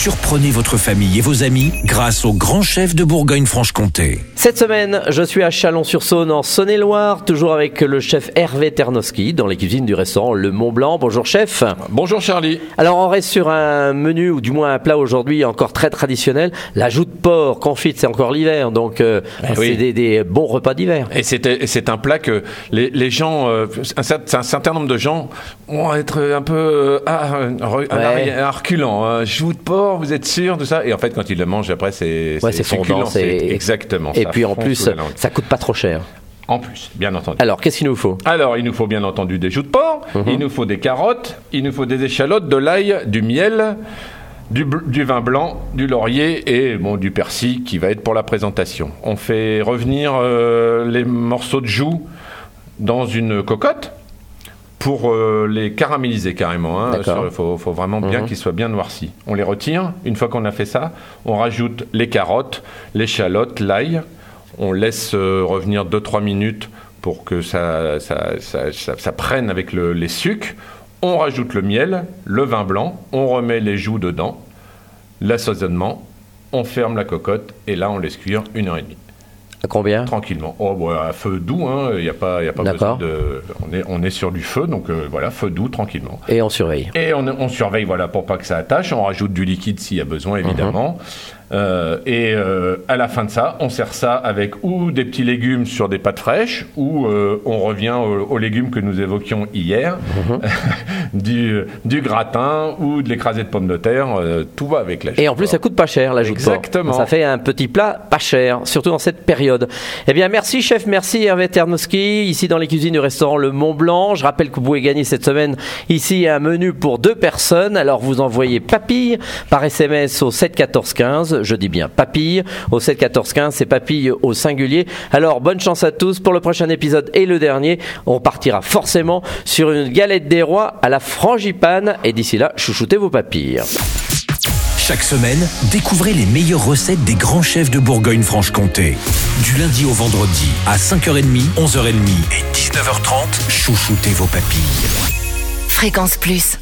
Surprenez votre famille et vos amis grâce au grand chef de Bourgogne-Franche-Comté. Cette semaine, je suis à Chalon-sur-Saône en Saône-et-Loire, toujours avec le chef Hervé Ternowski dans les cuisines du restaurant Le Mont Blanc. Bonjour chef. Bonjour Charlie. Alors on reste sur un menu ou du moins un plat aujourd'hui encore très traditionnel. La joue de porc confite, c'est encore l'hiver, donc euh, Eh c'est oui. des, des bons repas d'hiver. Et c'est un plat que les, les gens, euh, un, cer- un certain nombre de gens vont être un peu euh, ah, à Ouais. l'arrière, à reculant. hein. Joue de porc, vous êtes sûr de ça? Et en fait, quand ils le mangent après, c'est Ouais, fondant, c'est exactement. Et ça puis en plus, ça coûte pas trop cher. En plus, bien entendu. Alors qu'est-ce qu'il nous faut? Alors, il nous faut bien entendu des joues de porc, Mhm. il nous faut des carottes, il nous faut des échalotes, de l'ail, du miel, du vin blanc, du laurier et bon, du persil qui va être pour la présentation. On fait revenir euh, les morceaux de joues dans une cocotte pour euh, les caraméliser carrément. hein. Il faut, faut vraiment bien Mhm. qu'ils soient bien noircis. On les retire. Une fois qu'on a fait ça, on rajoute les carottes, l'échalote, l'ail. On laisse euh, revenir 2-3 minutes pour que ça, ça, ça- ça- ça prenne avec le- les sucres. On rajoute le miel, le vin blanc, on remet les joues dedans, l'assaisonnement, on ferme la cocotte et là on laisse cuire une heure et demie À combien tranquillement. Oh, bah, à feu doux, hein, il n'y a pas, y a pas besoin de. On est, on est sur du feu, donc euh, voilà, feu doux, tranquillement. Et on surveille. Et on, on surveille, voilà, pour pas que ça attache. On rajoute du liquide s'il y a besoin, évidemment. Euh, et euh, à la fin de ça, on sert ça avec ou des petits légumes sur des pâtes fraîches, ou euh, on revient aux, aux légumes que nous évoquions hier, du, du gratin ou de l'écrasé de pommes de terre. tout va avec la Et en plus, ça coûte pas cher, la. Exactement. Ça fait un petit plat pas cher, surtout dans cette période. Eh bien, merci chef, merci Hervé Ternowski, ici dans les cuisines du restaurant Le Mont Blanc. Je rappelle que vous pouvez gagner cette semaine ici un menu pour deux personnes. Alors, vous envoyez papille par SMS au 7 14 15. Je dis bien papille au 7 14 15. C'est papille au singulier. Alors, bonne chance à tous pour le prochain épisode et le dernier. On partira forcément sur une galette des rois à la frangipane. Et d'ici là, chouchoutez vos papilles. Chaque semaine, découvrez les meilleures recettes des grands chefs de Bourgogne-Franche-Comté. Du lundi au vendredi, à 5h30, 11h30 et 19h30, chouchoutez vos papilles. Fréquence Plus.